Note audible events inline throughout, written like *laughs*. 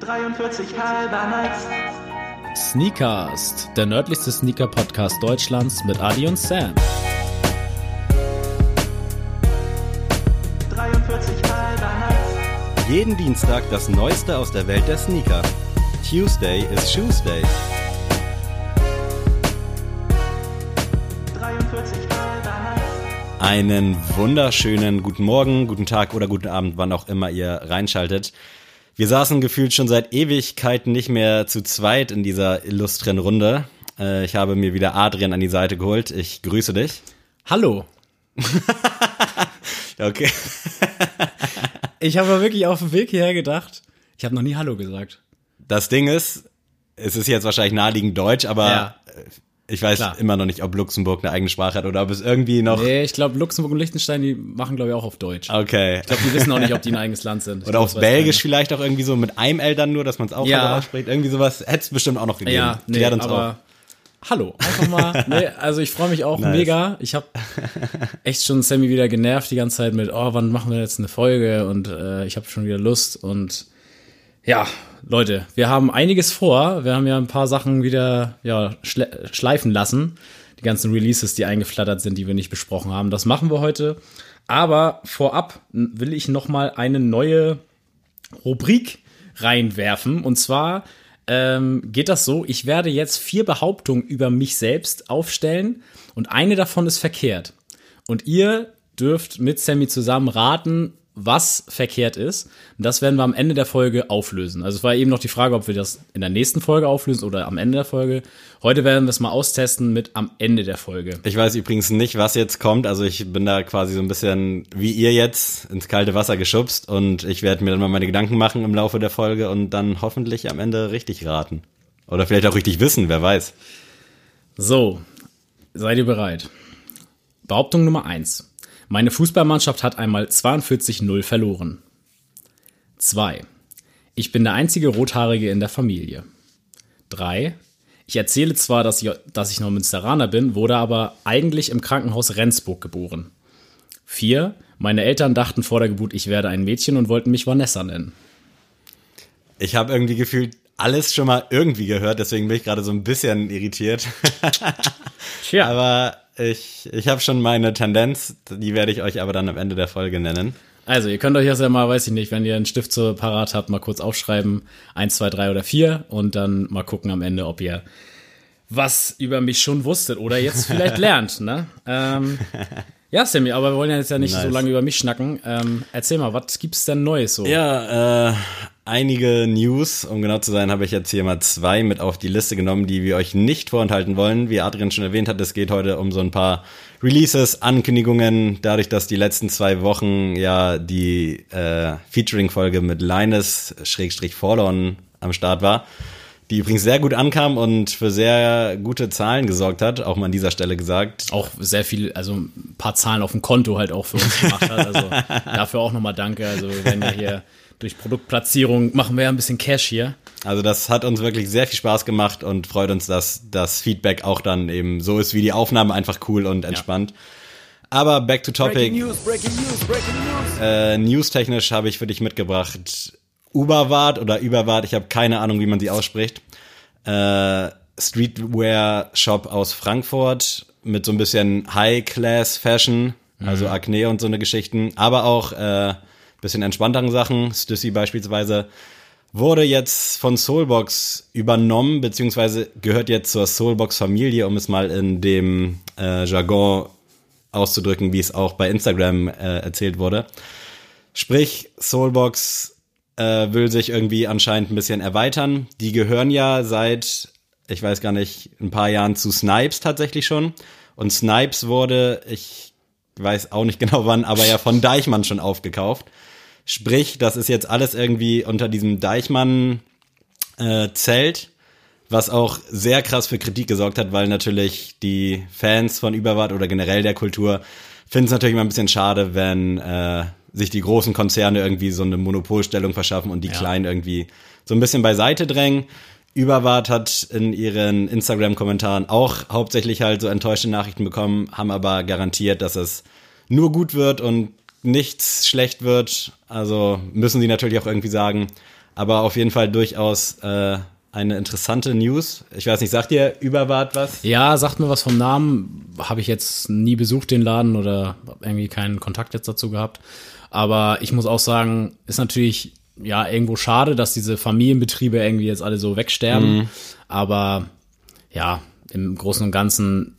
43 halber Nights. Sneakast, der nördlichste Sneaker-Podcast Deutschlands mit Adi und Sam. 43 halber Nights. Jeden Dienstag das Neueste aus der Welt der Sneaker. Tuesday is Shoes Day. 43 halber Nights. Einen wunderschönen guten Morgen, guten Tag oder guten Abend, wann auch immer ihr reinschaltet. Wir saßen gefühlt schon seit Ewigkeiten nicht mehr zu zweit in dieser illustren Runde. Äh, Ich habe mir wieder Adrian an die Seite geholt. Ich grüße dich. Hallo. *laughs* Okay. *laughs* Ich habe wirklich auf dem Weg hierher gedacht, ich habe noch nie Hallo gesagt. Das Ding ist, es ist jetzt wahrscheinlich naheliegend Deutsch, aber Ja. Ich weiß Klar. immer noch nicht, ob Luxemburg eine eigene Sprache hat oder ob es irgendwie noch. Nee, ich glaube, Luxemburg und Liechtenstein, die machen, glaube ich, auch auf Deutsch. Okay. Ich glaube, die wissen auch nicht, ob die ein eigenes Land sind. *laughs* Ich Oder auf Belgisch vielleicht auch irgendwie so mit einem L dann nur, dass man es auch Ja. Ausspricht. Irgendwie sowas hätte es bestimmt auch noch gegeben. Ja, nee, Klärt uns aber hallo, einfach mal. *laughs* Nee, also ich freue mich auch Nice. mega. Ich habe *laughs* echt schon Sammy wieder genervt die ganze Zeit mit, oh, wann machen wir jetzt eine Folge? Und äh, ich habe schon wieder Lust. Und ja, Leute, wir haben einiges vor. Wir haben ja ein paar Sachen wieder ja, schle schleifen lassen. Die ganzen Releases, die eingeflattert sind, die wir nicht besprochen haben. Das machen wir heute. Aber vorab will ich noch mal eine neue Rubrik reinwerfen. Und zwar ähm, geht das so, ich werde jetzt vier Behauptungen über mich selbst aufstellen und eine davon ist verkehrt. Und ihr dürft mit Sammy zusammen raten, was verkehrt ist. Das werden wir am Ende der Folge auflösen. Also es war eben noch die Frage, ob wir das in der nächsten Folge auflösen oder am Ende der Folge. Heute werden wir es mal austesten mit am Ende der Folge. Ich weiß übrigens nicht, was jetzt kommt. Also ich bin da quasi so ein bisschen wie ihr jetzt ins kalte Wasser geschubst und ich werde mir dann mal meine Gedanken machen im Laufe der Folge und dann hoffentlich am Ende richtig raten. Oder vielleicht auch richtig wissen, wer weiß. So, seid ihr bereit? Behauptung Nummer eins: Meine Fußballmannschaft hat einmal 42-0 verloren. 2. Ich bin der einzige Rothaarige in der Familie. 3. Ich erzähle zwar, dass ich, dass ich noch Münsteraner bin, wurde aber eigentlich im Krankenhaus Rendsburg geboren. 4. Meine Eltern dachten vor der Geburt, ich werde ein Mädchen und wollten mich Vanessa nennen. Ich habe irgendwie gefühlt alles schon mal irgendwie gehört, deswegen bin ich gerade so ein bisschen irritiert. *laughs* Tja, Aber ich, ich habe schon meine Tendenz, die werde ich euch aber dann am Ende der Folge nennen. Also, ihr könnt euch das ja mal, weiß ich nicht, wenn ihr einen Stift so parat habt, mal kurz aufschreiben. Eins, zwei, drei oder vier und dann mal gucken am Ende, ob ihr was über mich schon wusstet oder jetzt *laughs* vielleicht lernt, ne? Ähm, ja, Sammy, aber wir wollen ja jetzt ja nicht so Nice. lange über mich schnacken. Ähm, erzähl mal, was gibt's denn Neues so? Ja, äh, einige News, um genau zu sein, habe ich jetzt hier mal zwei mit auf die Liste genommen, die wir euch nicht vorenthalten wollen. Wie Adrian schon erwähnt hat, es geht heute um so ein paar Releases, Ankündigungen, dadurch, dass die letzten zwei Wochen ja die äh, Featuring-Folge mit Linus Schrägstrich Forlorn am Start war, die übrigens sehr gut ankam und für sehr gute Zahlen gesorgt hat, auch mal an dieser Stelle gesagt. Auch sehr viel, also ein paar Zahlen auf dem Konto halt auch für uns gemacht hat. Also *laughs* dafür auch nochmal danke. Also wir werden ja hier durch Produktplatzierung machen wir ja ein bisschen Cash hier. Also das hat uns wirklich sehr viel Spaß gemacht und freut uns, dass das Feedback auch dann eben so ist wie die Aufnahme, einfach cool und entspannt. Aber back to topic. News, breaking news, breaking news. Äh, newstechnisch habe ich für dich mitgebracht Uberwart oder Überwart, ich habe keine Ahnung, wie man sie ausspricht. Äh, Streetwear-Shop aus Frankfurt mit so ein bisschen High-Class-Fashion, also Acne und so eine Geschichten, aber auch äh, bisschen entspannteren Sachen, Stussy beispielsweise, wurde jetzt von Soulbox übernommen, beziehungsweise gehört jetzt zur Soulbox-Familie, um es mal in dem äh, Jargon auszudrücken, wie es auch bei Instagram äh, erzählt wurde. Sprich, Soulbox äh, will sich irgendwie anscheinend ein bisschen erweitern. Die gehören ja seit, ich weiß gar nicht, ein paar Jahren zu Snipes tatsächlich schon. Und Snipes wurde, ich weiß auch nicht *laughs* genau wann, aber ja von Deichmann schon aufgekauft. Sprich, das ist jetzt alles irgendwie unter diesem Deichmann äh, was auch sehr krass für Kritik gesorgt hat, weil natürlich die Fans von Überwart oder generell der Kultur finden es natürlich immer ein bisschen schade, wenn äh, sich die großen Konzerne irgendwie so eine Monopolstellung verschaffen und die kleinen irgendwie so ein bisschen beiseite drängen. Überwart hat in ihren Instagram-Kommentaren auch hauptsächlich halt so enttäuschte Nachrichten bekommen, haben aber garantiert, dass es nur gut wird und nichts schlecht wird. Also müssen sie natürlich auch irgendwie sagen. Aber auf jeden Fall durchaus äh, eine interessante News. Ich weiß nicht, sagt ihr Überwart was? Ja, sagt mir was vom Namen. Habe ich jetzt nie besucht, den Laden, oder irgendwie keinen Kontakt jetzt dazu gehabt. Aber ich muss auch sagen, ist natürlich ja irgendwo schade, dass diese Familienbetriebe irgendwie jetzt alle so wegsterben. Aber ja, im Großen und Ganzen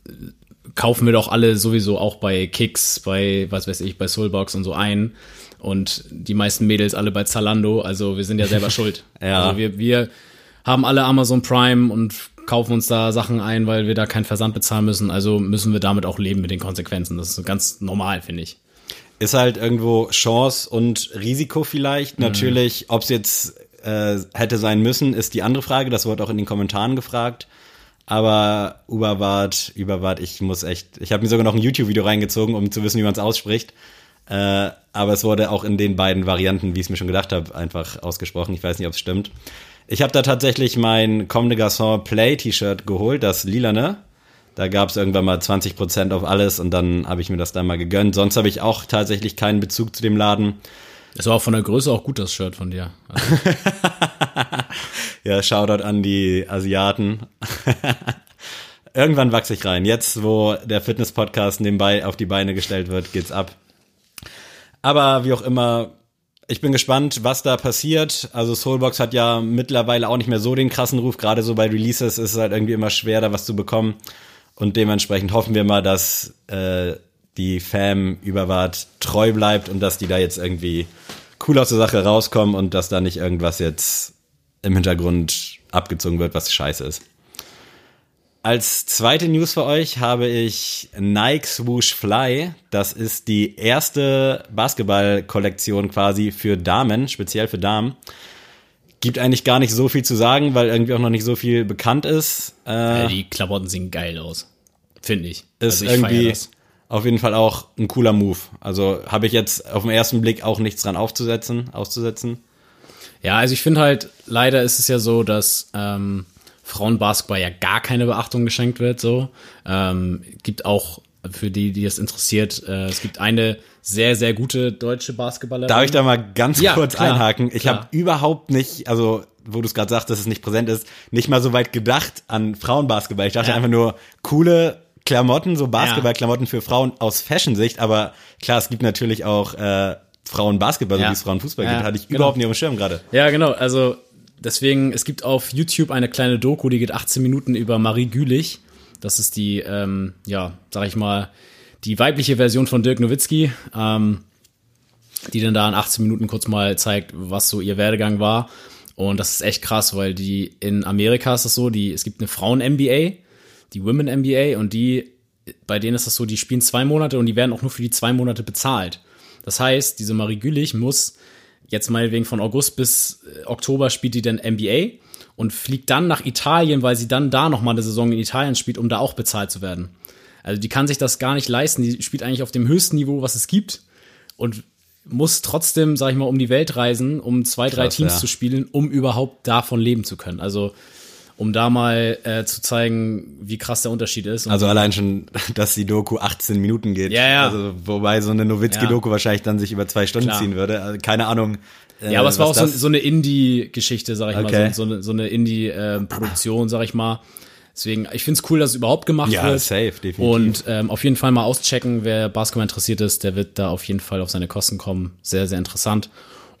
kaufen wir doch alle sowieso auch bei Kicks, bei, was weiß ich, bei Soulbox und so ein. Und die meisten Mädels alle bei Zalando. Also wir sind ja selber *laughs* schuld. Ja. Also wir, wir haben alle Amazon Prime und kaufen uns da Sachen ein, weil wir da keinen Versand bezahlen müssen. Also müssen wir damit auch leben mit den Konsequenzen. Das ist ganz normal, finde ich. Ist halt irgendwo Chance und Risiko vielleicht. Natürlich, ob es jetzt äh, hätte sein müssen, ist die andere Frage. Das wurde auch in den Kommentaren gefragt. Aber Überwart, Überwart, ich muss echt, ich habe mir sogar noch ein YouTube-Video reingezogen, um zu wissen, wie man es ausspricht. Äh, aber es wurde auch in den beiden Varianten, wie ich es mir schon gedacht habe, einfach ausgesprochen. Ich weiß nicht, ob es stimmt. Ich habe da tatsächlich mein Comme de Garçon Play T-Shirt geholt, das lilane. Da gab es irgendwann mal 20% auf alles und dann habe ich mir das dann mal gegönnt. Sonst habe ich auch tatsächlich keinen Bezug zu dem Laden. Das war auch von der Größe auch gut, das Shirt von dir. *laughs* Also, Ja, Shoutout an die Asiaten. *laughs* Irgendwann wachse ich rein. Jetzt, wo der Fitness-Podcast nebenbei auf die Beine gestellt wird, geht's ab. Aber wie auch immer, ich bin gespannt, was da passiert. Also Soulbox hat ja mittlerweile auch nicht mehr so den krassen Ruf. Gerade so bei Releases ist es halt irgendwie immer schwer, da was zu bekommen. Und dementsprechend hoffen wir mal, dass äh, die Fam Überwart treu bleibt und dass die da jetzt irgendwie cool aus der Sache rauskommen und dass da nicht irgendwas jetzt im Hintergrund abgezogen wird, was scheiße ist. Als zweite News für euch habe ich Nike Swoosh Fly. Das ist die erste Basketball-Kollektion quasi für Damen, speziell für Damen. Gibt eigentlich gar nicht so viel zu sagen, weil irgendwie auch noch nicht so viel bekannt ist. Äh, die Klamotten sehen geil aus. Finde ich. ist Also ich irgendwie auf jeden Fall auch ein cooler Move. Also habe ich jetzt auf den ersten Blick auch nichts dran aufzusetzen, auszusetzen. Ja, also ich finde halt, leider ist es ja so, dass ähm, Frauenbasketball ja gar keine Beachtung geschenkt wird. So ähm, gibt auch für die, die das interessiert, äh, es gibt eine sehr, sehr gute deutsche Basketballerin. Darf ich da mal ganz Ja, kurz klar, einhaken? Ich habe überhaupt nicht, also wo du es gerade sagst, dass es nicht präsent ist, nicht mal so weit gedacht an Frauenbasketball. Ich dachte Ja. einfach nur coole Klamotten, so Basketballklamotten für Frauen aus Fashion-Sicht. Aber klar, es gibt natürlich auch äh, Frauenbasketball, so Ja. wie es Frauenfußball Ja, gibt. Hatte ich genau. überhaupt nicht auf dem Schirm gerade. Ja, genau. Also deswegen, es gibt auf YouTube eine kleine Doku, die geht 18 Minuten über Marie Gülich. Das ist die, ähm, ja, sag ich mal, die weibliche Version von Dirk Nowitzki, ähm, die dann da in 18 Minuten kurz mal zeigt, was so ihr Werdegang war. Und das ist echt krass, weil die in Amerika ist das so, die, es gibt eine Frauen-NBA, die Women-NBA und die, bei denen ist das so, die spielen zwei Monate und die werden auch nur für die zwei Monate bezahlt. Das heißt, diese Marie Gülich muss jetzt meinetwegen von August bis äh, Oktober spielt die dann NBA und fliegt dann nach Italien, weil sie dann da nochmal eine Saison in Italien spielt, um da auch bezahlt zu werden. Also die kann sich das gar nicht leisten. Die spielt eigentlich auf dem höchsten Niveau, was es gibt und muss trotzdem, sag ich mal, um die Welt reisen, um zwei, drei Krass, Teams ja. zu spielen, um überhaupt davon leben zu können. Also um da mal äh, zu zeigen, wie krass der Unterschied ist. Also allein schon, *laughs* dass die Doku 18 Minuten geht. Ja, ja. Also wobei so eine Nowitzki-Doku wahrscheinlich dann sich über zwei Stunden Klar. ziehen würde. Also keine Ahnung. äh, Ja, aber es war auch so, so eine Indie-Geschichte, sag ich Okay. mal, so, so eine, so eine Indie-Produktion, sag ich mal. Deswegen, ich find's cool, dass es überhaupt gemacht Ja, wird. safe, definitiv. Und ähm, auf jeden Fall mal auschecken, wer Basketball interessiert ist, der wird da auf jeden Fall auf seine Kosten kommen. Sehr, sehr interessant.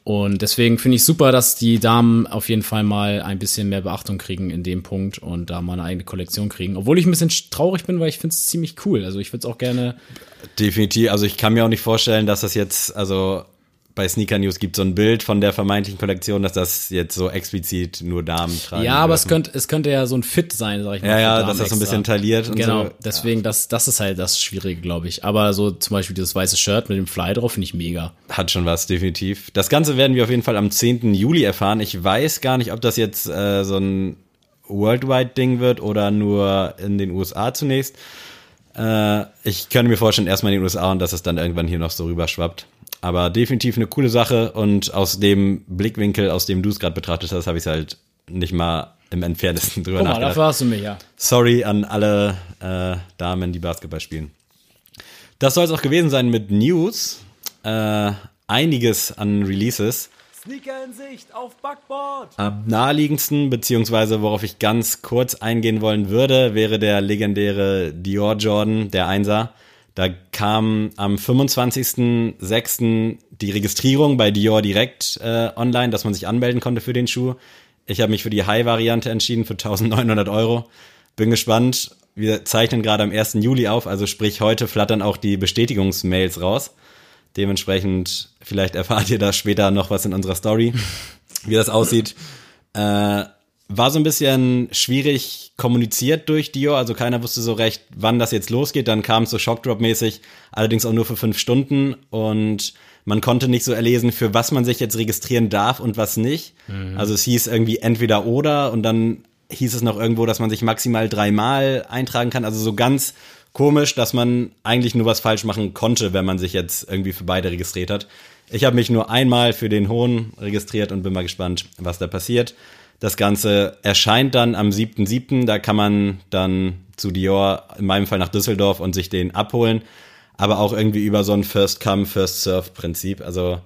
Und deswegen finde ich super, dass die Damen auf jeden Fall mal ein bisschen mehr Beachtung kriegen in dem Punkt und da mal eine eigene Kollektion kriegen. Obwohl ich ein bisschen traurig bin, weil ich finde es ziemlich cool. Also ich würde es auch gerne. Definitiv. Also ich kann mir auch nicht vorstellen, dass das jetzt, also bei Sneaker News gibt so ein Bild von der vermeintlichen Kollektion, dass das jetzt so explizit nur Damen tragen. Ja, aber es könnte, es könnte ja so ein Fit sein, sag ich mal. Ja, ja, dass das so ein bisschen tailliert und Genau, so. deswegen, das, das ist halt das Schwierige, glaube ich. Aber so zum Beispiel dieses weiße Shirt mit dem Fly drauf finde ich mega. Hat schon was, definitiv. Das Ganze werden wir auf jeden Fall am 10. Juli erfahren. Ich weiß gar nicht, ob das jetzt äh, so ein Worldwide-Ding wird oder nur in den USA zunächst. Äh, ich könnte mir vorstellen, erstmal in den USA und dass es dann irgendwann hier noch so rüberschwappt. Aber definitiv eine coole Sache und aus dem Blickwinkel, aus dem du es gerade betrachtet hast, habe ich es halt nicht mal im entferntesten drüber Guck mal, nachgedacht. dafür hast du mich ja. Sorry an alle äh, Damen, die Basketball spielen. Das soll es auch gewesen sein mit News. Äh, einiges an Releases. Sneaker in Sicht auf Backboard. Am naheliegendsten, beziehungsweise worauf ich ganz kurz eingehen wollen würde, wäre der legendäre Dior Jordan, der Einser. Da kam am 25.06. die Registrierung bei Dior direkt äh, online, dass man sich anmelden konnte für den Schuh. Ich habe mich für die High-Variante entschieden für 1900 Euro. Bin gespannt. Wir zeichnen gerade am 1. Juli auf, also sprich heute flattern auch die Bestätigungsmails raus. Dementsprechend, vielleicht erfahrt ihr da später noch was in unserer Story, wie das aussieht. Äh, war so ein bisschen schwierig kommuniziert durch Dior, also keiner wusste so recht, wann das jetzt losgeht. Dann kam es so Shockdrop-mäßig, allerdings auch nur für fünf Stunden und man konnte nicht so erlesen, für was man sich jetzt registrieren darf und was nicht. Mhm. Also es hieß irgendwie entweder oder und dann hieß es noch irgendwo, dass man sich maximal dreimal eintragen kann. Also so ganz komisch, dass man eigentlich nur was falsch machen konnte, wenn man sich jetzt irgendwie für beide registriert hat. Ich habe mich nur einmal für den Hohen registriert und bin mal gespannt, was da passiert. Das Ganze erscheint dann am 7.7. Da kann man dann zu Dior, in meinem Fall nach Düsseldorf und sich den abholen. Aber auch irgendwie über so ein First-Come, First-Serve-Prinzip. Also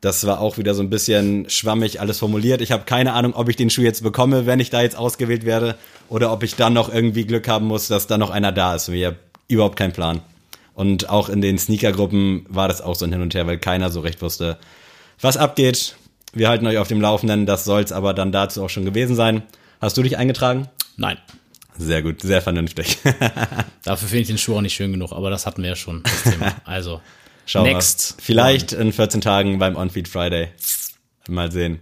das war auch wieder so ein bisschen schwammig alles formuliert. Ich habe keine Ahnung, ob ich den Schuh jetzt bekomme, wenn ich da jetzt ausgewählt werde, oder ob ich dann noch irgendwie Glück haben muss, dass da noch einer da ist. Habe überhaupt keinen Plan. Und auch in den Sneaker-Gruppen war das auch so ein Hin und Her, weil keiner so recht wusste, was abgeht. Wir halten euch auf dem Laufenden. Das soll es aber dann dazu auch schon gewesen sein. Hast du dich eingetragen? Nein. Sehr gut, sehr vernünftig. *laughs* Dafür finde ich den Schuh auch nicht schön genug, aber das hatten wir ja schon, das Thema. *laughs* Also, Schauen next. Wir. Vielleicht in 14 Tagen beim On-Feed Friday. Mal sehen.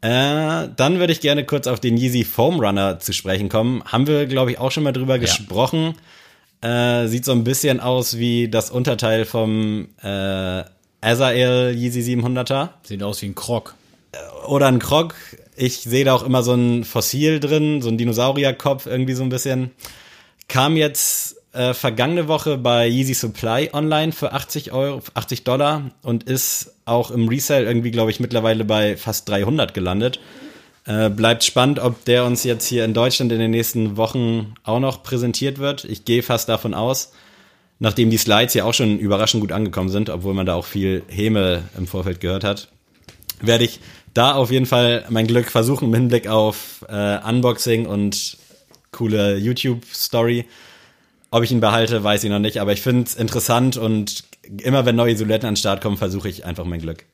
Äh, dann würde ich gerne kurz auf den Yeezy Foam Runner zu sprechen kommen. Haben wir, glaube ich, auch schon mal drüber ja. gesprochen. Äh, sieht so ein bisschen aus wie das Unterteil vom äh, Azael Yeezy 700er. Sieht aus wie ein Krog. Oder ein Krog. Ich sehe da auch immer so ein Fossil drin, so ein Dinosaurierkopf irgendwie so ein bisschen. Kam jetzt äh, vergangene Woche bei Yeezy Supply online für 80 Euro, 80 Dollar und ist auch im Resale irgendwie, glaube ich, mittlerweile bei fast 300 gelandet. Äh, bleibt spannend, ob der uns jetzt hier in Deutschland in den nächsten Wochen auch noch präsentiert wird. Ich gehe fast davon aus, nachdem die Slides ja auch schon überraschend gut angekommen sind, obwohl man da auch viel Häme im Vorfeld gehört hat, werde ich da auf jeden Fall mein Glück versuchen im Hinblick auf äh, Unboxing und coole YouTube-Story. Ob ich ihn behalte, weiß ich noch nicht, aber ich finde es interessant und immer wenn neue Silhouetten an den Start kommen, versuche ich einfach mein Glück.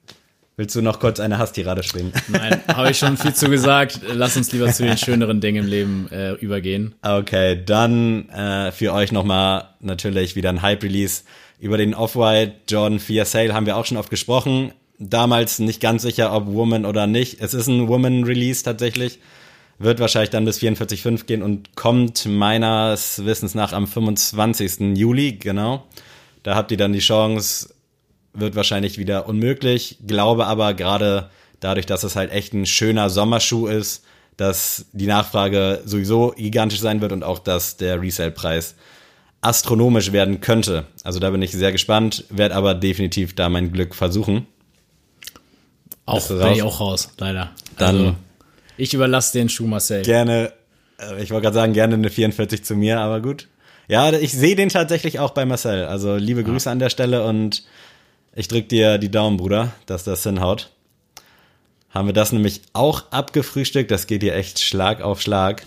Willst du noch kurz eine Hasstirade schwingen? *laughs* Nein, habe ich schon viel zu gesagt. Lass uns lieber zu den *laughs* schöneren Dingen im Leben äh, übergehen. Okay, dann äh, für euch nochmal natürlich wieder ein Hype-Release. Über den Off-White Jordan 4 Sale haben wir auch schon oft gesprochen. Damals nicht ganz sicher, ob Woman oder nicht. Es ist ein Woman-Release tatsächlich. Wird wahrscheinlich dann bis 44,5 gehen und kommt meines Wissens nach am 25. Juli, genau. Da habt ihr dann die Chance, wird wahrscheinlich wieder unmöglich. Glaube aber gerade dadurch, dass es halt echt ein schöner Sommerschuh ist, dass die Nachfrage sowieso gigantisch sein wird und auch, dass der Resale-Preis astronomisch werden könnte. Also da bin ich sehr gespannt, werde aber definitiv da mein Glück versuchen. Auch bin ich auch raus, leider. Dann also, ich überlasse den Schuh Marcel. Gerne, äh, ich wollte gerade sagen, gerne eine 44 zu mir, aber gut. Ja, ich sehe den tatsächlich auch bei Marcel. Also liebe Grüße ja. an der Stelle und ich drück dir die Daumen, Bruder, dass das hinhaut. Haben wir das nämlich auch abgefrühstückt. Das geht hier echt Schlag auf Schlag.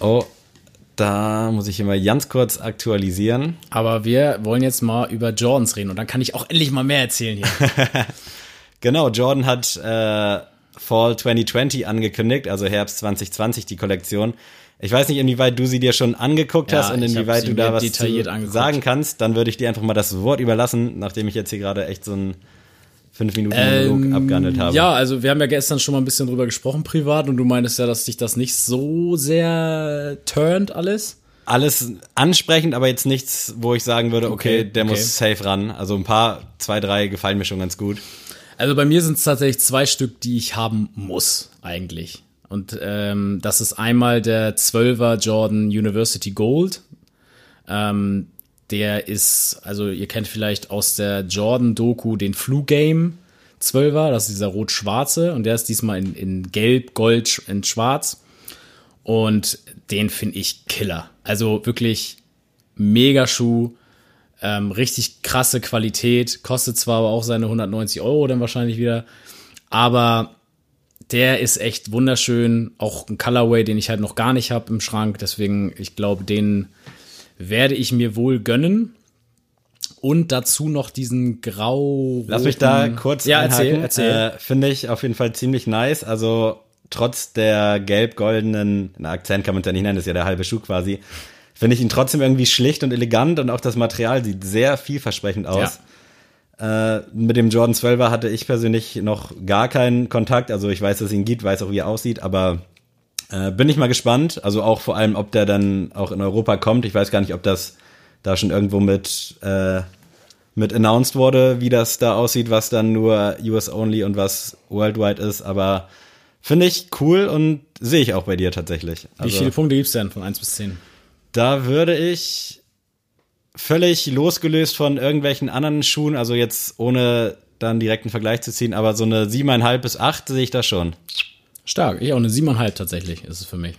Oh, da muss ich immer ganz kurz aktualisieren. Aber wir wollen jetzt mal über Jordans reden und dann kann ich auch endlich mal mehr erzählen hier. *laughs* genau, Jordan hat äh, Fall 2020 angekündigt, also Herbst 2020 die Kollektion. Ich weiß nicht, inwieweit du sie dir schon angeguckt ja, hast und inwieweit du da was sagen kannst. Dann würde ich dir einfach mal das Wort überlassen, nachdem ich jetzt hier gerade echt so ein fünf Minuten Monolog ähm, abgehandelt habe. Ja, also wir haben ja gestern schon mal ein bisschen drüber gesprochen privat und du meintest ja, dass dich das nicht so sehr turnt alles. Alles ansprechend, aber jetzt nichts, wo ich sagen würde, okay, okay der okay. muss safe ran. Also ein paar, zwei, drei gefallen mir schon ganz gut. Also bei mir sind es tatsächlich zwei Stück, die ich haben muss, eigentlich. Und ähm, das ist einmal der 12er Jordan University Gold. Ähm, der ist, also ihr kennt vielleicht aus der Jordan-Doku den Flu Game 12er, das ist dieser rot-schwarze und der ist diesmal in, in gelb, gold und schwarz. Und den finde ich killer. Also wirklich mega Schuh, ähm, richtig krasse Qualität, kostet zwar aber auch seine 190 Euro dann wahrscheinlich wieder, Aber der ist echt wunderschön. Auch ein Colorway, den ich halt noch gar nicht habe im Schrank. Deswegen, ich glaube, den werde ich mir wohl gönnen. Und dazu noch diesen grau. Lass mich da kurz Ja, einhaken. erzähl. Äh, Finde ich auf jeden Fall ziemlich nice. Also trotz der gelb-goldenen, na, Akzent kann man es ja nicht nennen, das ist ja der halbe Schuh quasi, finde ich ihn trotzdem irgendwie schlicht und elegant und auch das Material sieht sehr vielversprechend aus. Äh, mit dem Jordan 12er hatte ich persönlich noch gar keinen Kontakt. Also ich weiß, dass es ihn gibt, weiß auch, wie er aussieht, aber äh, bin ich mal gespannt. Also auch vor allem, ob der dann auch in Europa kommt. Ich weiß gar nicht, ob das da schon irgendwo mit, äh, mit announced wurde, wie das da aussieht, was dann nur US only und was worldwide ist. Aber finde ich cool und sehe ich auch bei dir tatsächlich. Wie Also, viele Punkte gibt's denn von 1 bis 10? da würde ich völlig losgelöst von irgendwelchen anderen Schuhen, also jetzt ohne dann direkt einen Vergleich zu ziehen, aber so eine siebeneinhalb bis acht sehe ich da schon. Stark. Ich auch eine 7,5 tatsächlich ist es für mich.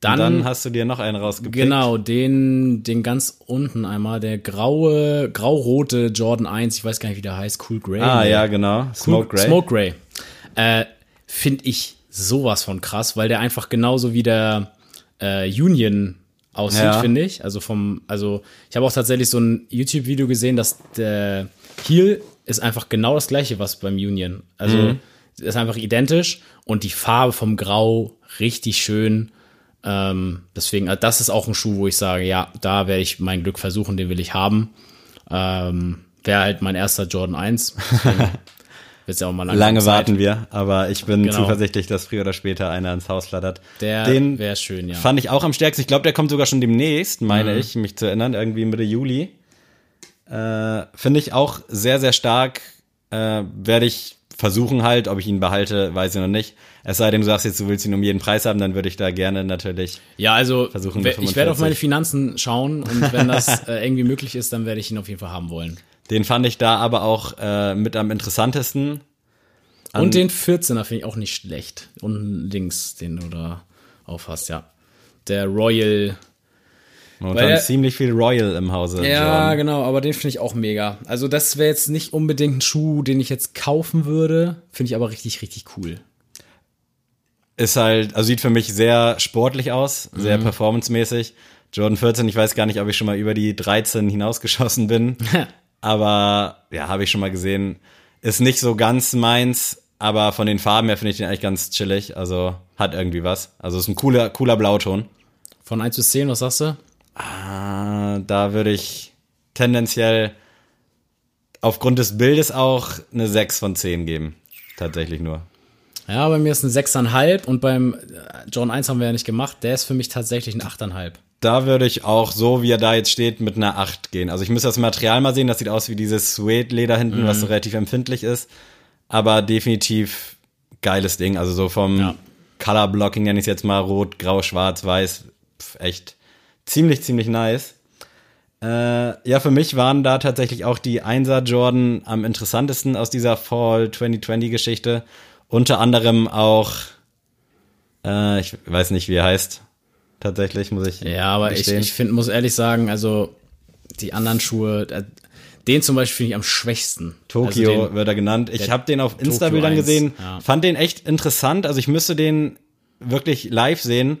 Dann, Dann, hast du dir noch einen rausgepickt. genau, den, den ganz unten einmal, der graue, grau-rote Jordan 1, ich weiß gar nicht, wie der heißt, Cool Grey. Ah, Nee. ja, genau. Smoke Gray. Smoke Gray. Äh, Finde ich sowas von krass, weil der einfach genauso wie der äh, Union aussieht, Ja. finde ich. Also vom, also ich habe auch tatsächlich so ein YouTube-Video gesehen, dass der Heel ist einfach genau das gleiche, was beim Union. Also Mhm. ist einfach identisch und die Farbe vom Grau richtig schön. Ähm, deswegen, äh, das ist auch ein Schuh, wo ich sage, ja, da werde ich mein Glück versuchen, den will ich haben. Ähm, Wäre halt mein erster Jordan 1. *laughs* Wird's ja auch mal Lange Zeit. warten wir, aber ich bin Genau. zuversichtlich, dass früher oder später einer ins Haus flattert. Der Den wäre schön, ja. fand ich auch am stärksten. Ich glaube, der kommt sogar schon demnächst, Mhm. meine ich, mich zu erinnern, irgendwie Mitte Juli. Äh, Finde ich auch sehr, sehr stark. Äh, Werde ich versuchen halt, ob ich ihn behalte, weiß ich noch nicht. Es sei denn, du sagst jetzt, du willst ihn um jeden Preis haben, dann würde ich da gerne natürlich. Ja, also Versuchen ich werde auf 45. meine Finanzen schauen und wenn das *laughs* äh, irgendwie möglich ist, dann werde ich ihn auf jeden Fall haben wollen. Den fand ich da aber auch äh, mit am interessantesten. An- Und den 14er finde ich auch nicht schlecht. Unten links, den du da aufhast, ja. Der Royal. Weil er- ziemlich viel Royal im Hause. Ja, Jordan. genau, aber den finde ich auch mega. Also das wäre jetzt nicht unbedingt ein Schuh, den ich jetzt kaufen würde. Finde ich aber richtig, richtig cool. Ist halt, also sieht für mich sehr sportlich aus, sehr Mhm. performancemäßig. Jordan 14, ich weiß gar nicht, ob ich schon mal über die 13 hinausgeschossen bin. *laughs* aber ja, habe ich schon mal gesehen. Ist nicht so ganz meins, aber von den Farben her finde ich den eigentlich ganz chillig. Also hat irgendwie was. Also ist ein cooler, cooler Blauton. Von 1 bis 10, was sagst du? Ah, da würde ich tendenziell aufgrund des Bildes auch eine 6 von 10 geben. Tatsächlich nur. Ja, bei mir ist ein 6,5 und beim John 1 haben wir ja nicht gemacht. Der ist für mich tatsächlich ein 8,5. Da würde ich auch so, wie er da jetzt steht, mit einer 8 gehen. Also ich müsste das Material mal sehen. Das sieht aus wie dieses Suede-Leder hinten, was so relativ empfindlich ist. Aber definitiv geiles Ding. Also so vom Ja. Color Blocking nenne ich es jetzt mal rot, grau, schwarz, weiß. Pff, echt ziemlich, ziemlich nice. Äh, ja, für mich waren da tatsächlich auch die 1er Jordan am interessantesten aus dieser Fall 2020 Geschichte. Unter anderem auch, äh, ich weiß nicht, wie er heißt. Tatsächlich, muss ich. Ja, aber ich, gestehen. ich finde, muss ehrlich sagen, also die anderen Schuhe, den zum Beispiel finde ich am schwächsten. Tokio Also den, wird er genannt. Ich habe den auf Insta-Bildern 1, gesehen, ja. fand den echt interessant. Also ich müsste den wirklich live sehen.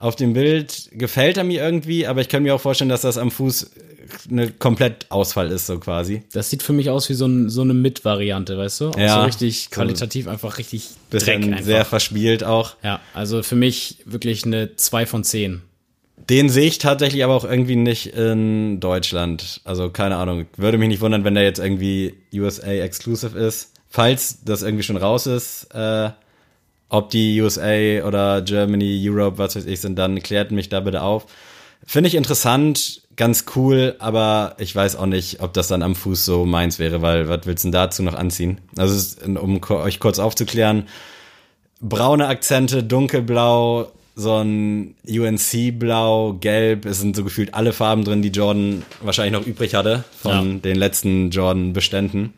Auf dem Bild gefällt er mir irgendwie, aber ich kann mir auch vorstellen, dass das am Fuß eine komplett Ausfall ist, so quasi. das sieht für mich aus wie so, ein, so eine Mit-Variante, weißt du? Auch Ja. so richtig qualitativ einfach richtig Dreck einfach. sehr verspielt auch. ja, also für mich wirklich eine 2 von 10. Den sehe ich tatsächlich aber auch irgendwie nicht in Deutschland. Also keine Ahnung. Würde mich nicht wundern, wenn der jetzt irgendwie USA exclusive ist. Falls das irgendwie schon raus ist, äh, ob die USA oder Germany, Europe, was weiß ich sind, dann klärt mich da bitte auf. Finde ich interessant, ganz cool, aber ich weiß auch nicht, ob das dann am Fuß so meins wäre, weil was willst du denn dazu noch anziehen? Also um euch kurz aufzuklären, braune Akzente, dunkelblau, so ein UNC-Blau, gelb. Es sind so gefühlt alle Farben drin, die Jordan wahrscheinlich noch übrig hatte von Ja. den letzten Jordan-Beständen.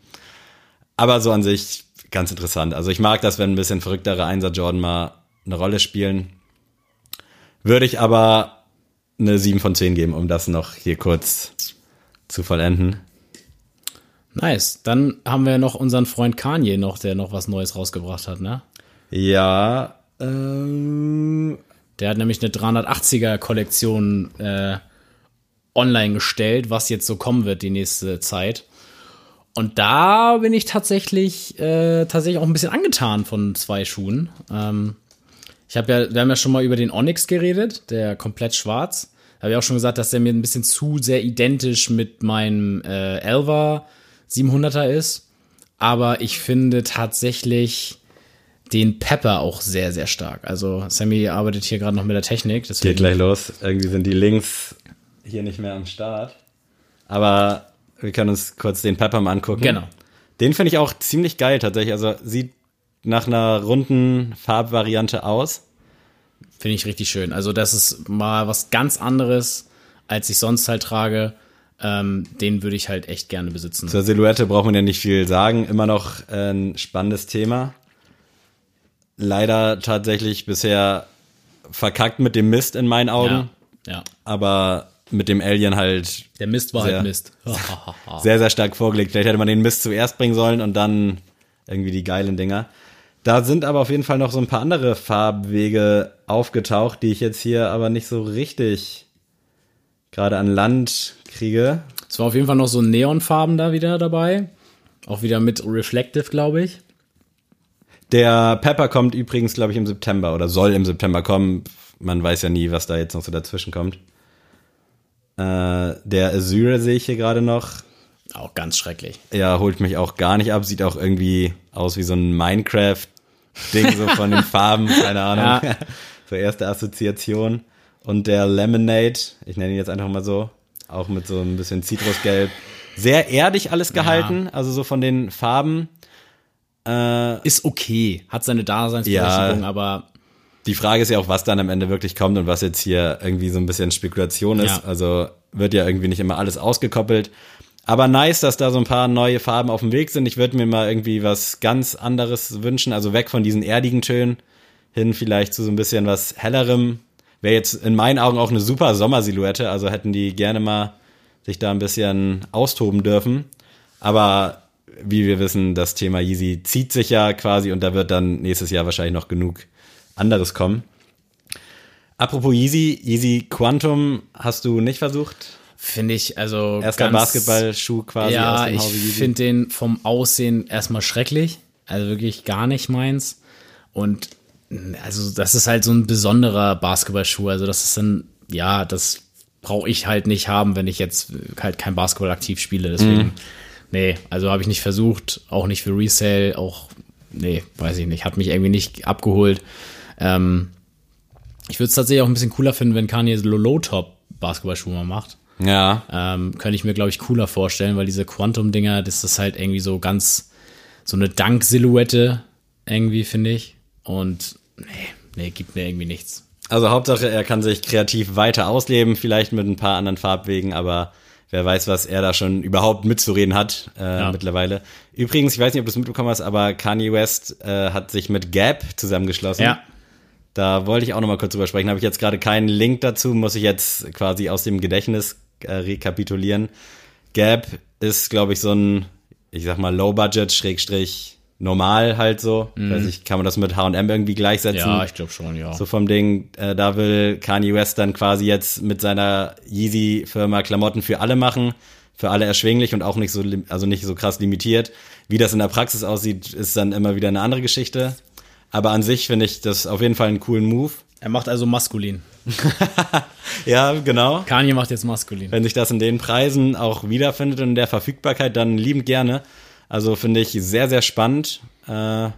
Aber so an sich ganz interessant. Also ich mag das, wenn ein bisschen verrücktere Einser Jordan mal eine Rolle spielen. Würde ich aber eine 7 von 10 geben, um das noch hier kurz zu vollenden. Nice. Dann haben wir noch unseren Freund Kanye noch, der noch was Neues rausgebracht hat, ne? Ja, ähm, Der hat nämlich eine 380er Kollektion äh, online gestellt, was jetzt so kommen wird die nächste Zeit. Und da bin ich tatsächlich äh, tatsächlich auch ein bisschen angetan von zwei Schuhen. Ähm, ich habe ja, wir haben ja schon mal über den Onyx geredet, der komplett schwarz. Da habe ich auch schon gesagt, dass der mir ein bisschen zu sehr identisch mit meinem äh, Elva 700er ist. Aber ich finde tatsächlich den Pepper auch sehr, sehr stark. Also Sammy arbeitet hier gerade noch mit der Technik. Geht gleich los. Irgendwie sind die Links hier nicht mehr am Start. Aber wir können uns kurz den Pepper mal angucken. Genau. Den finde ich auch ziemlich geil tatsächlich. Also sieht nach einer runden Farbvariante aus. Finde ich richtig schön. Also das ist mal was ganz anderes, als ich sonst halt trage. Ähm, den würde ich halt echt gerne besitzen. Zur Silhouette braucht man ja nicht viel sagen. Immer noch ein spannendes Thema. Leider tatsächlich bisher verkackt mit dem Mist in meinen Augen. Ja, ja. Aber mit dem Alien halt Der Mist war Sehr. halt Mist. *laughs* sehr, sehr stark vorgelegt. Vielleicht hätte man den Mist zuerst bringen sollen und dann irgendwie die geilen Dinger. Da sind aber auf jeden Fall noch so ein paar andere Farbwege aufgetaucht, die ich jetzt hier aber nicht so richtig gerade an Land kriege. es war auf jeden Fall noch so Neonfarben da wieder dabei. Auch wieder mit Reflective, glaube ich. Der Pepper kommt übrigens, glaube ich, im September oder soll im September kommen. Man weiß ja nie, was da jetzt noch so dazwischen kommt. Äh, der Azure sehe ich hier gerade noch. Auch ganz schrecklich. Ja, holt mich auch gar nicht ab. Sieht auch irgendwie aus wie so ein Minecraft-Ding, so von den *laughs* Farben, keine Ahnung. Ja. *laughs* so erste Assoziation. Und der Lemonade, ich nenne ihn jetzt einfach mal so, auch mit so ein bisschen Zitrusgelb. Sehr erdig alles gehalten, also so von den Farben. Ist okay. Hat seine Daseinsberechtigung, Ja. aber Die Frage ist ja auch, was dann am Ende wirklich kommt und was jetzt hier irgendwie so ein bisschen Spekulation ist. Ja. Also wird ja irgendwie nicht immer alles ausgekoppelt. Aber nice, dass da so ein paar neue Farben auf dem Weg sind. Ich würde mir mal irgendwie was ganz anderes wünschen. Also weg von diesen erdigen Tönen hin vielleicht zu so ein bisschen was hellerem. Wäre jetzt in meinen Augen auch eine super Sommersilhouette. Also hätten die gerne mal sich da ein bisschen austoben dürfen. Aber wie wir wissen, das Thema Yeezy zieht sich ja quasi und da wird dann nächstes Jahr wahrscheinlich noch genug anderes kommen. Apropos Yeezy, Yeezy Quantum hast du nicht versucht? finde ich, also. Erster Basketballschuh quasi aus Ja, dem ich Hause Yeezy. finde den vom Aussehen erstmal schrecklich. Also wirklich gar nicht meins. Und also das ist halt so ein besonderer Basketballschuh. Also das ist dann, ja, das brauche ich halt nicht haben, wenn ich jetzt halt kein Basketball aktiv spiele. Deswegen, Mhm. nee, also habe ich nicht versucht, auch nicht für Resale, auch, nee, weiß ich nicht, hat mich irgendwie nicht abgeholt. Ähm, ich würde es tatsächlich auch ein bisschen cooler finden, wenn Kanye so Low-Top Basketballschuhe mal macht. Ja, Ähm, könnte ich mir, glaube ich, cooler vorstellen, weil diese Quantum-Dinger, das ist halt irgendwie so ganz, so eine Dank-Silhouette, irgendwie, finde ich. Und nee, nee, gibt mir irgendwie nichts. also Hauptsache, er kann sich kreativ weiter ausleben, vielleicht mit ein paar anderen Farbwegen, aber wer weiß, was er da schon überhaupt mitzureden hat äh, Ja. mittlerweile. Übrigens, ich weiß nicht, ob du es mitbekommen hast, aber Kanye West äh, hat sich mit Gap zusammengeschlossen. Ja, Da wollte ich auch noch mal kurz drüber sprechen. Habe ich jetzt gerade keinen Link dazu, muss ich jetzt quasi aus dem Gedächtnis äh, rekapitulieren. Gap ist, glaube ich, so ein, ich sag mal, Low-Budget, Schrägstrich, normal halt so. Weiß ich, kann man das mit H&M irgendwie gleichsetzen? ja, ich glaube schon, ja. So vom Ding, äh, da will Kanye West dann quasi jetzt mit seiner Yeezy-Firma Klamotten für alle machen, für alle erschwinglich und auch nicht so, also nicht so krass limitiert. Wie das in der Praxis aussieht, ist dann immer wieder eine andere Geschichte. Aber an sich finde ich das auf jeden Fall einen coolen Move. Er macht also maskulin. *laughs* Ja, genau. Kanye macht jetzt maskulin. Wenn sich das in den Preisen auch wiederfindet und in der Verfügbarkeit, dann liebend gerne. Also finde ich sehr, sehr spannend. Äh,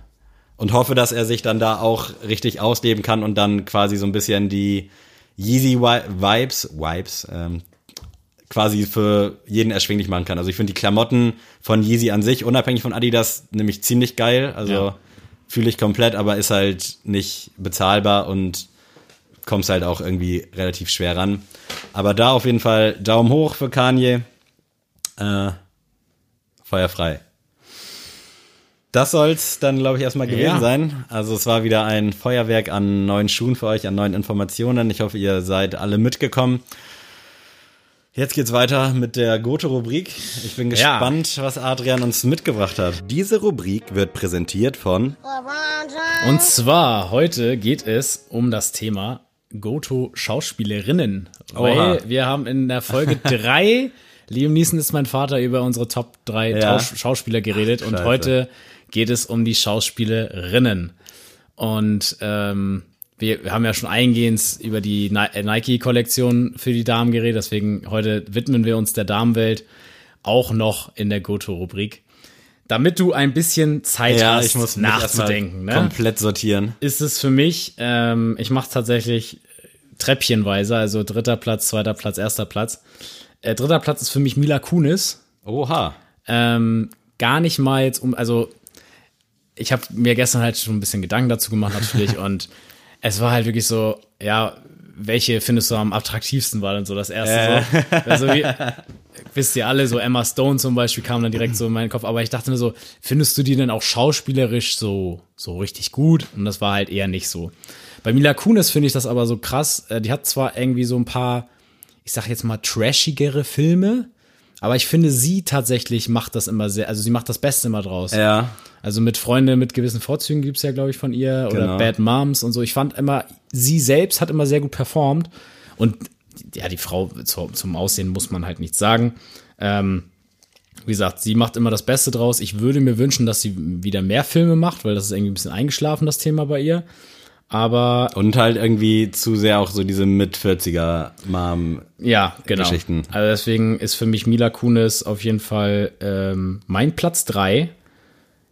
und hoffe, dass er sich dann da auch richtig ausleben kann und dann quasi so ein bisschen die Yeezy Vibes, Vibes, ähm, quasi für jeden erschwinglich machen kann. Also ich finde die Klamotten von Yeezy an sich, unabhängig von Adidas, nämlich ziemlich geil. Also Ja. Fühle ich komplett, aber ist halt nicht bezahlbar und kommst halt auch irgendwie relativ schwer ran. Aber da auf jeden Fall Daumen hoch für Kanye. Äh, feuerfrei. Das soll's dann, glaube ich, erstmal gewesen Ja. sein. Also es war wieder ein Feuerwerk an neuen Schuhen für euch, an neuen Informationen. Ich hoffe, ihr seid alle mitgekommen. Jetzt geht's weiter mit der Goto-Rubrik. Ich bin Ja. gespannt, was Adrian uns mitgebracht hat. Diese Rubrik wird präsentiert von Und zwar heute geht es um das Thema Goto-Schauspielerinnen. Weil wir haben in der Folge *laughs* drei, Liam Neeson ist mein Vater, über unsere Top 3 Ja. Schauspieler geredet. Und Scheiße. heute geht es um die Schauspielerinnen. Und ähm, wir, haben ja schon eingehend über die äh, Nike-Kollektion für die Damen geredet. Deswegen heute widmen wir uns der Damenwelt auch noch in der Goto-Rubrik. Damit du ein bisschen Zeit Ja, hast, ich muss nachzudenken. Ne? komplett sortieren. ist es für mich, ähm, ich mache tatsächlich treppchenweise, also dritter Platz, zweiter Platz, erster Platz. Äh, dritter Platz ist für mich Mila Kunis. Oha. Ähm, gar nicht mal jetzt um, also ich habe mir gestern halt schon ein bisschen Gedanken dazu gemacht natürlich *laughs* und es war halt wirklich so, ja, welche findest du am attraktivsten war dann so das erste so. Also wie, wisst ihr alle, so Emma Stone zum Beispiel kam dann direkt so in meinen Kopf, aber ich dachte mir so, findest du die denn auch schauspielerisch so, so richtig gut? Und das war halt eher nicht so. Bei Mila Kunis finde ich das aber so krass, äh, die hat zwar irgendwie so ein paar, ich sag jetzt mal trashigere Filme, aber ich finde, sie tatsächlich macht das immer sehr, also sie macht das Beste immer draus. Ja. Also mit Freunde mit gewissen Vorzügen gibt's ja, glaube ich, von ihr oder Genau. Bad Moms und so. Ich fand immer, sie selbst hat immer sehr gut performt und ja, die Frau zu, zum Aussehen muss man halt nichts sagen. Ähm, wie gesagt, sie macht immer das Beste draus. Ich würde mir wünschen, dass sie wieder mehr Filme macht, weil das ist irgendwie ein bisschen eingeschlafen, das Thema bei ihr. Aber Und halt irgendwie zu sehr auch so diese mit 40er Mom. Ja, genau. Geschichten. Also deswegen ist für mich Mila Kunis auf jeden Fall ähm, mein Platz drei.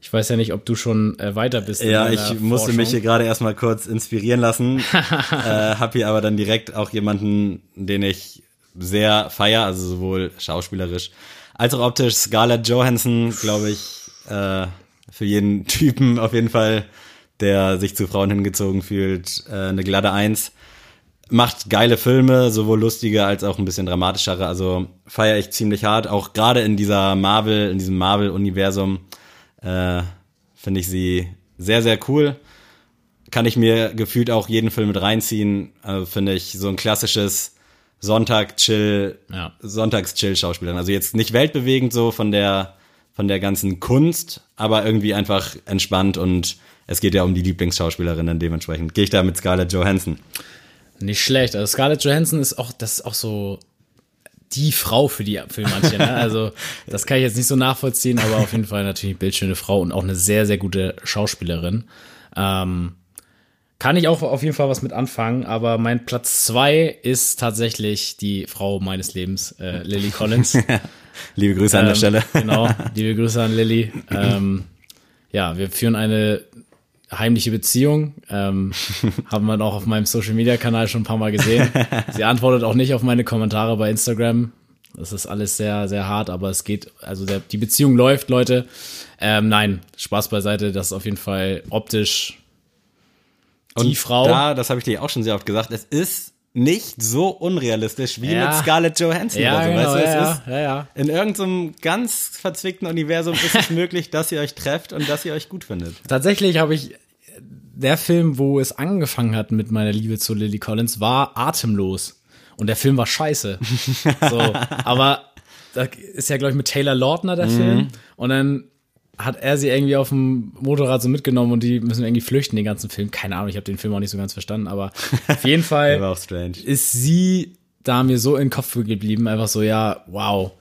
Ich weiß ja nicht, ob du schon äh, weiter bist. Ja, ich musste Forschung. mich hier gerade erstmal kurz inspirieren lassen. *laughs* äh, hab hier aber dann direkt auch jemanden, den ich sehr feier, also sowohl schauspielerisch als auch optisch. Scarlett Johansson, glaube ich, äh, für jeden Typen auf jeden Fall, der sich zu Frauen hingezogen fühlt, äh, eine glatte Eins. Macht geile Filme, sowohl lustige als auch ein bisschen dramatischere. Also feiere ich ziemlich hart. Auch gerade in dieser Marvel, in diesem Marvel-Universum äh, finde ich sie sehr, sehr cool. Kann ich mir gefühlt auch jeden Film mit reinziehen. Also finde ich so ein klassisches Sonntag-Chill, Ja. Sonntags-Chill-Schauspielerin. Also jetzt nicht weltbewegend so von der, von der ganzen Kunst, aber irgendwie einfach entspannt und es geht ja um die Lieblingsschauspielerinnen. Dementsprechend gehe ich da mit Scarlett Johansson. Nicht schlecht. Also Scarlett Johansson ist auch, das ist auch so die Frau für die für manche. Ne? Also *laughs* das kann ich jetzt nicht so nachvollziehen, aber auf jeden Fall natürlich eine bildschöne Frau und auch eine sehr, sehr gute Schauspielerin. Ähm, kann ich auch auf jeden Fall was mit anfangen, aber mein Platz zwei ist tatsächlich die Frau meines Lebens, äh, Lily Collins. *laughs* Liebe Grüße an der Ähm, Stelle. Genau, *laughs* liebe Grüße an Lilly. Ähm, ja, wir führen eine heimliche Beziehung. Ähm, *laughs* haben wir auch auf meinem Social Media Kanal schon ein paar Mal gesehen. *laughs* Sie antwortet auch nicht auf meine Kommentare bei Instagram. Das ist alles sehr, sehr hart, aber es geht, also der, die Beziehung läuft, Leute. Ähm, nein, Spaß beiseite, das ist auf jeden Fall optisch die Und Frau. Da, das habe ich dir auch schon sehr oft gesagt, es ist nicht so unrealistisch wie Ja. mit Scarlett Johansson ja, oder so. genau, weißt du, es ja, ist, ja, ja. in irgendeinem ganz verzwickten Universum ist es *laughs* möglich, dass ihr euch trefft und dass ihr euch gut findet. Tatsächlich habe ich der Film, wo es angefangen hat mit meiner Liebe zu Lily Collins, war atemlos. Und der Film war scheiße. *laughs* so, aber da ist ja, glaube ich, mit Taylor Lautner der Film. Und dann hat er sie irgendwie auf dem Motorrad so mitgenommen und die müssen irgendwie flüchten, den ganzen Film. Keine Ahnung, ich habe den Film auch nicht so ganz verstanden, aber *laughs* auf jeden Fall ist sie da mir so in den Kopf geblieben, einfach so, ja, wow.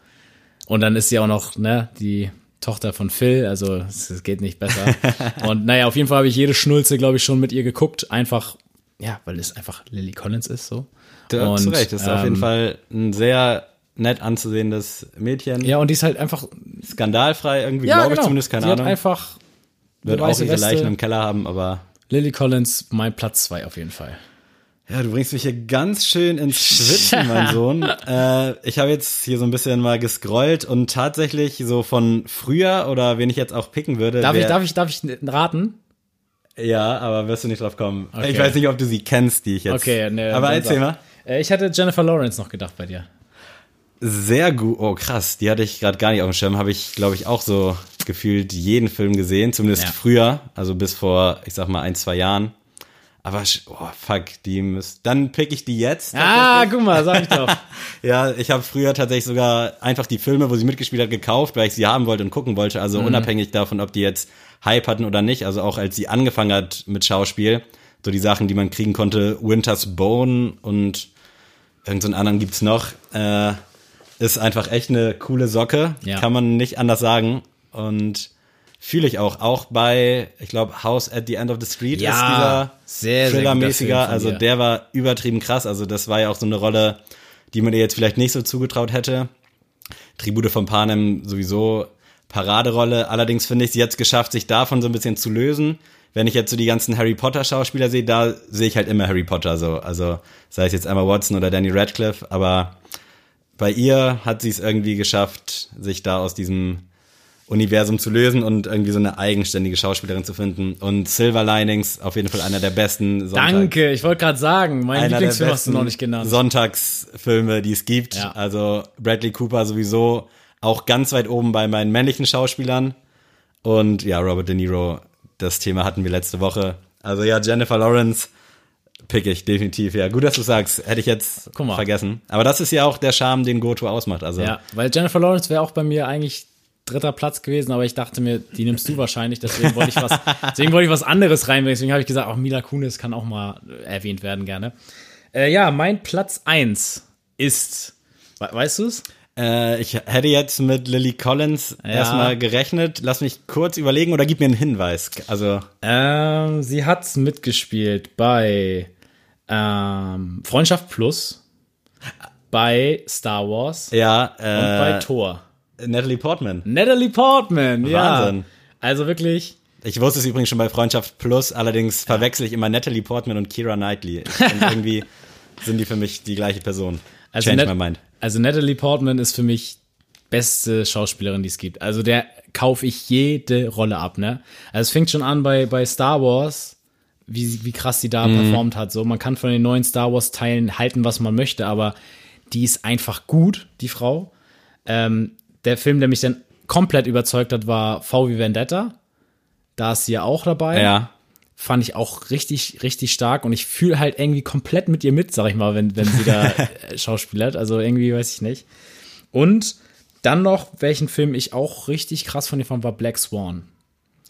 Und dann ist sie auch noch, ne, die Tochter von Phil, also es, geht nicht besser. *laughs* Und naja, auf jeden Fall habe ich jede Schnulze, glaube ich, schon mit ihr geguckt, einfach, ja, weil es einfach Lily Collins ist, so. Du hast Und, recht, das ist auf jeden ähm, Fall ein sehr nett anzusehendes Mädchen. Ja, und die ist halt einfach, Skandalfrei irgendwie, ja, glaube ich genau. zumindest, keine die Ahnung. hat einfach Wird auch ihre. Leichen im Keller haben, aber Lily Collins, mein Platz zwei auf jeden Fall. Ja, du bringst mich hier ganz schön ins Schwitzen, mein *laughs* Sohn. Äh, ich habe jetzt hier so ein bisschen mal gescrollt und tatsächlich so von früher oder wen ich jetzt auch picken würde. Darf ich, darf ich, darf ich raten? Ja, aber wirst du nicht drauf kommen. Okay. Ich weiß nicht, ob du sie kennst, die ich jetzt. Okay, ne, Aber erzähl mal. Äh, Ich hatte Jennifer Lawrence noch gedacht bei dir. Sehr gut. Oh, krass. Die hatte ich gerade gar nicht auf dem Schirm. Habe ich, glaube ich, auch so gefühlt jeden Film gesehen. Zumindest Ja. früher. Also bis vor, ich sag mal, ein, zwei Jahren. Aber oh, fuck, die müsst. Dann pick ich die jetzt. Ah, guck mal, sag ich doch. *laughs* Ja, ich habe früher tatsächlich sogar einfach die Filme, wo sie mitgespielt hat, gekauft, weil ich sie haben wollte und gucken wollte. Also unabhängig davon, ob die jetzt Hype hatten oder nicht. Also auch als sie angefangen hat mit Schauspiel, so die Sachen, die man kriegen konnte, Winter's Bone und irgendeinen anderen gibt's noch, äh, ist einfach echt eine coole Socke. Ja. Kann man nicht anders sagen. Und fühle ich auch. Auch bei, ich glaube, House at the End of the Street Ja, ist dieser Thriller-mäßiger. Also der war übertrieben krass. Also das war ja auch so eine Rolle, die man ihr jetzt vielleicht nicht so zugetraut hätte. Tribute von Panem sowieso Paraderolle. Allerdings finde ich, sie hat es geschafft, sich davon so ein bisschen zu lösen. Wenn ich jetzt so die ganzen Harry Potter Schauspieler sehe, da sehe ich halt immer Harry Potter so. Also sei es jetzt Emma Watson oder Danny Radcliffe, aber bei ihr hat sie es irgendwie geschafft, sich da aus diesem Universum zu lösen und irgendwie so eine eigenständige Schauspielerin zu finden. Und Silver Linings, auf jeden Fall einer der besten Sonntag Danke, ich wollte gerade sagen, mein Lieblingsfilm hast du noch nicht genannt. Sonntagsfilme, die es gibt. Ja. Also Bradley Cooper sowieso auch ganz weit oben bei meinen männlichen Schauspielern. Und ja, Robert De Niro, das Thema hatten wir letzte Woche. Also ja, Jennifer Lawrence pick ich definitiv. Ja, gut, dass du sagst. Hätte ich jetzt vergessen. Aber das ist ja auch der Charme, den Goto ausmacht. Also Ja, weil Jennifer Lawrence wäre auch bei mir eigentlich dritter Platz gewesen, aber ich dachte mir, die nimmst du wahrscheinlich, deswegen wollte ich was, deswegen wollte ich was anderes reinbringen. Deswegen habe ich gesagt, auch Mila Kunis kann auch mal äh, erwähnt werden gerne. Äh, ja, mein Platz eins ist, we weißt du es? Äh, ich hätte jetzt mit Lily Collins erstmal gerechnet. Lass mich kurz überlegen oder gib mir einen Hinweis. Also Ähm, sie hat mitgespielt bei ähm, Freundschaft Plus, bei Star Wars ja, und bei äh, Thor. Natalie Portman. Natalie Portman, ja. Wahnsinn. Also wirklich, Ich wusste es übrigens schon bei Freundschaft Plus, allerdings verwechsel ich immer Natalie Portman und Kira Knightley. Und *laughs* irgendwie sind die für mich die gleiche Person. Also, Change Nat- my mind. also Natalie Portman ist für mich beste Schauspielerin, die es gibt. Also der kaufe ich jede Rolle ab, ne? Also es fängt schon an bei, bei Star Wars, wie, wie krass sie da Mhm. performt hat. So, man kann von den neuen Star Wars Teilen halten, was man möchte, aber die ist einfach gut, die Frau. Ähm, der Film, der mich dann komplett überzeugt hat, war V wie Vendetta. Da ist sie ja auch dabei Ja. fand ich auch richtig, richtig stark und ich fühle halt irgendwie komplett mit ihr mit, sag ich mal, wenn, wenn sie da *laughs* äh, schauspielert. Also irgendwie weiß ich nicht. Und dann noch, welchen Film ich auch richtig krass von ihr fand, war Black Swan.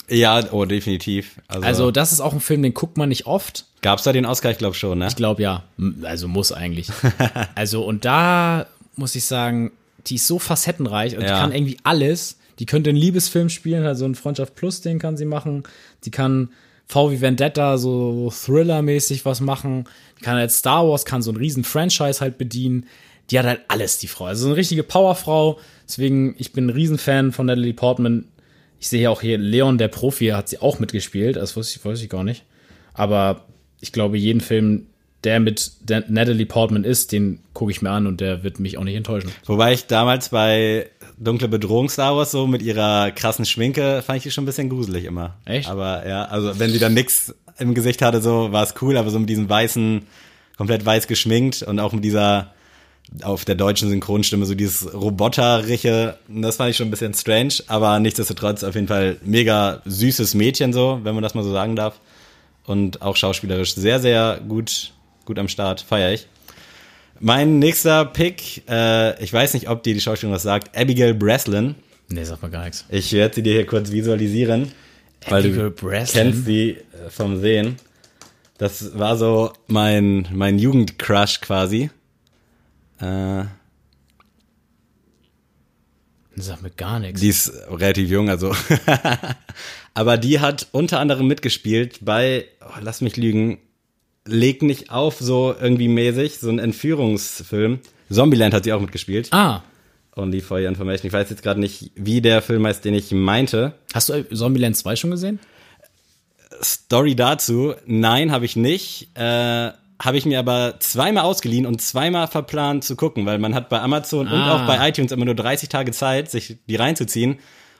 Ja, oh, definitiv. Also, Also, das ist auch ein Film, den guckt man nicht oft. gab's da den Oscar? Ich glaube schon, ne? Ich glaube ja. Also muss eigentlich. *laughs* also, und da muss ich sagen, die ist so facettenreich und die Ja. kann irgendwie alles. Die könnte einen Liebesfilm spielen, also einen Freundschaft Plus, den kann sie machen. Die kann V wie Vendetta, so Thriller-mäßig was machen. Die kann halt Star Wars, kann so ein riesen Franchise halt bedienen. Die hat halt alles, die Frau. Also so eine richtige Powerfrau. Deswegen, ich bin ein Riesenfan von Natalie Portman. Ich sehe auch hier Leon, der Profi, hat sie auch mitgespielt. Das wusste ich, wusste ich gar nicht. Aber ich glaube, jeden Film, der mit der Natalie Portman ist, den gucke ich mir an und der wird mich auch nicht enttäuschen. Wobei ich damals bei Dunkle Bedrohung Star Wars so mit ihrer krassen Schminke fand ich die schon ein bisschen gruselig immer. Echt? Aber ja, also wenn sie dann nix im Gesicht hatte, so war es cool, aber so mit diesem weißen, komplett weiß geschminkt und auch mit dieser auf der deutschen Synchronstimme so dieses Roboterliche, das fand ich schon ein bisschen strange, aber nichtsdestotrotz auf jeden Fall mega süßes Mädchen so, wenn man das mal so sagen darf. Und auch schauspielerisch sehr, sehr gut, gut am Start, feier ich. Mein nächster Pick, äh, ich weiß nicht, ob dir die Schauspielerin was sagt, Abigail Breslin. Nee, sagt mir gar nichts. Ich werde sie dir hier kurz visualisieren, weil Abigail du Breslin? kennst sie äh, vom Sehen. Das war so mein, mein Jugendcrush quasi. Äh, Das sagt mir gar nichts. die ist relativ jung, also. *laughs* Aber die hat unter anderem mitgespielt bei, oh, lass mich lügen, leg nicht auf so irgendwie mäßig, so ein Entführungsfilm. Zombieland hat sie auch mitgespielt. ah, Only for your information. Ich weiß jetzt gerade nicht, wie der Film heißt, den ich meinte. hast du Zombieland 2 schon gesehen? Story dazu, nein, habe ich nicht. Äh, habe ich mir aber zweimal ausgeliehen und zweimal verplant zu gucken, weil man hat bei Amazon und Ah. auch bei iTunes immer nur 30 Tage Zeit, sich die reinzuziehen.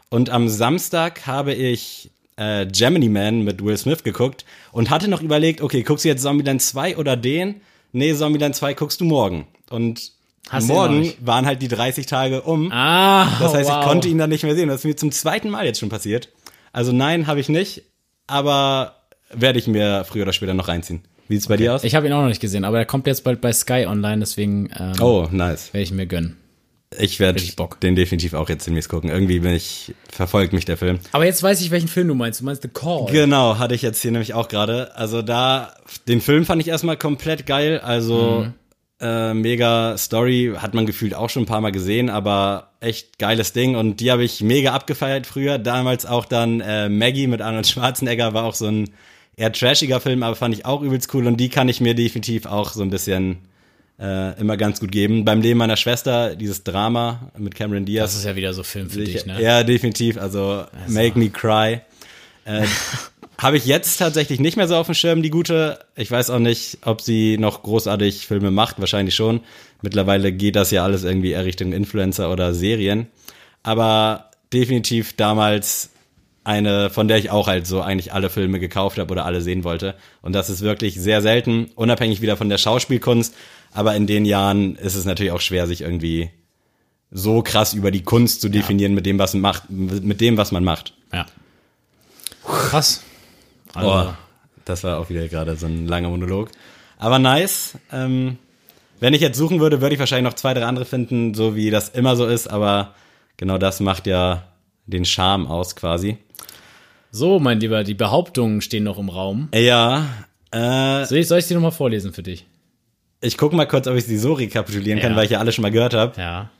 Und am Samstag habe ich äh, Gemini Man mit Will Smith geguckt und hatte noch überlegt, okay, guckst du jetzt Zombieland 2 oder den? Nee, Zombieland 2 guckst du morgen. Und Hast morgen waren halt die 30 Tage um. Ah, Das heißt, wow. ich konnte ihn dann nicht mehr sehen. Das ist mir zum zweiten Mal jetzt schon passiert. Also nein, habe ich nicht. Aber werde ich mir früher oder später noch reinziehen. Wie sieht's bei dir aus? Ich habe ihn auch noch nicht gesehen, aber er kommt jetzt bald bei Sky online, deswegen ähm, oh, nice. werde ich mir gönnen. Ich werde den definitiv auch jetzt demnächst gucken. Irgendwie bin ich, verfolgt mich der Film. Aber jetzt weiß ich, welchen Film du meinst. Du meinst The Call. Genau, hatte ich jetzt hier nämlich auch gerade. Also da, den Film fand ich erstmal komplett geil. Also äh, mega Story, hat man gefühlt auch schon ein paar Mal gesehen, aber echt geiles Ding. Und die habe ich mega abgefeiert früher. Damals auch dann äh, Maggie mit Arnold Schwarzenegger war auch so ein eher trashiger Film, aber fand ich auch übelst cool. Und die kann ich mir definitiv auch so ein bisschen äh, immer ganz gut geben. Beim Leben meiner Schwester, dieses Drama mit Cameron Diaz. Das ist ja wieder so Film für dich, ne? Ja, definitiv. Also, Make Me Cry. Äh, *laughs* Habe ich jetzt tatsächlich nicht mehr so auf dem Schirm, die gute. Ich weiß auch nicht, ob sie noch großartig Filme macht. Wahrscheinlich schon. Mittlerweile geht das ja alles irgendwie eher Richtung Influencer oder Serien. Aber definitiv damals eine, von der ich auch halt so eigentlich alle Filme gekauft habe oder alle sehen wollte. Und das ist wirklich sehr selten, unabhängig wieder von der Schauspielkunst. Aber in den Jahren ist es natürlich auch schwer, sich irgendwie so krass über die Kunst zu definieren mit dem, was man macht, mit dem, was man macht. Ja. Krass. Also, Oh, das war auch wieder gerade so ein langer Monolog. Aber nice. Ähm, wenn ich jetzt suchen würde, würde ich wahrscheinlich noch zwei, drei andere finden, so wie das immer so ist. Aber genau das macht ja den Charme aus quasi. So, mein Lieber, die Behauptungen stehen noch im Raum. Ja, äh, Soll ich, soll ich die nochmal vorlesen für dich? Ich gucke mal kurz, ob ich sie so rekapitulieren kann, Ja. weil ich ja alle schon mal gehört habe. Ja.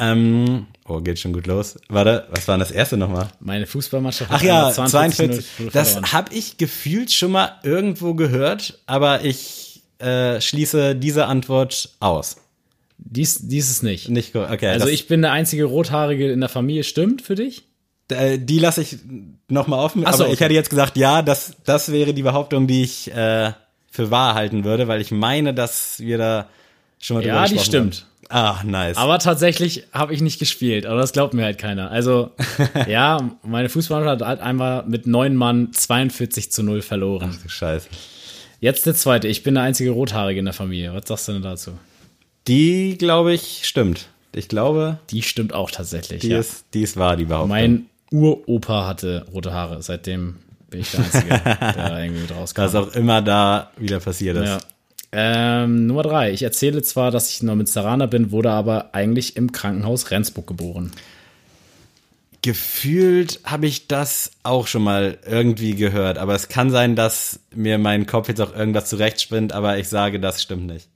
Ähm, oh, geht schon gut los. Warte, was war denn das erste nochmal? Meine Fußballmannschaft Ach ja, 42 42. Das habe ich gefühlt schon mal irgendwo gehört, aber ich äh, schließe diese Antwort aus. Dies, dies ist nicht. Nicht gut. Okay, Also ich bin der einzige Rothaarige in der Familie, stimmt für dich? äh, die lasse ich noch mal offen. Ach so, aber ich okay. hätte jetzt gesagt, ja, das das wäre die Behauptung, die ich äh, für wahr halten würde, weil ich meine, dass wir da schon mal drüber Ja, die gesprochen stimmt. haben. Ah, nice. Aber tatsächlich habe ich nicht gespielt, aber das glaubt mir halt keiner. Also, *laughs* ja, meine Fußballmannschaft hat einmal mit neun Mann 42 zu 0 verloren. Scheiße. Jetzt der zweite. Ich bin der einzige Rothaarige in der Familie. Was sagst du denn dazu? Die, glaube ich, stimmt. Ich glaube, Die stimmt auch tatsächlich. die ja. ist die ist wahr, die Behauptung. Mein Uropa hatte rote Haare. Seitdem bin ich der Einzige, der da irgendwie mit rauskam. was auch immer da wieder passiert ist. Ja. Ähm, Nummer drei. Ich erzähle zwar, dass ich Münsteraner bin, wurde aber eigentlich im Krankenhaus Rendsburg geboren. Gefühlt habe ich das auch schon mal irgendwie gehört, aber es kann sein, dass mir mein Kopf jetzt auch irgendwas zurechtspinnt, aber ich sage, das stimmt nicht.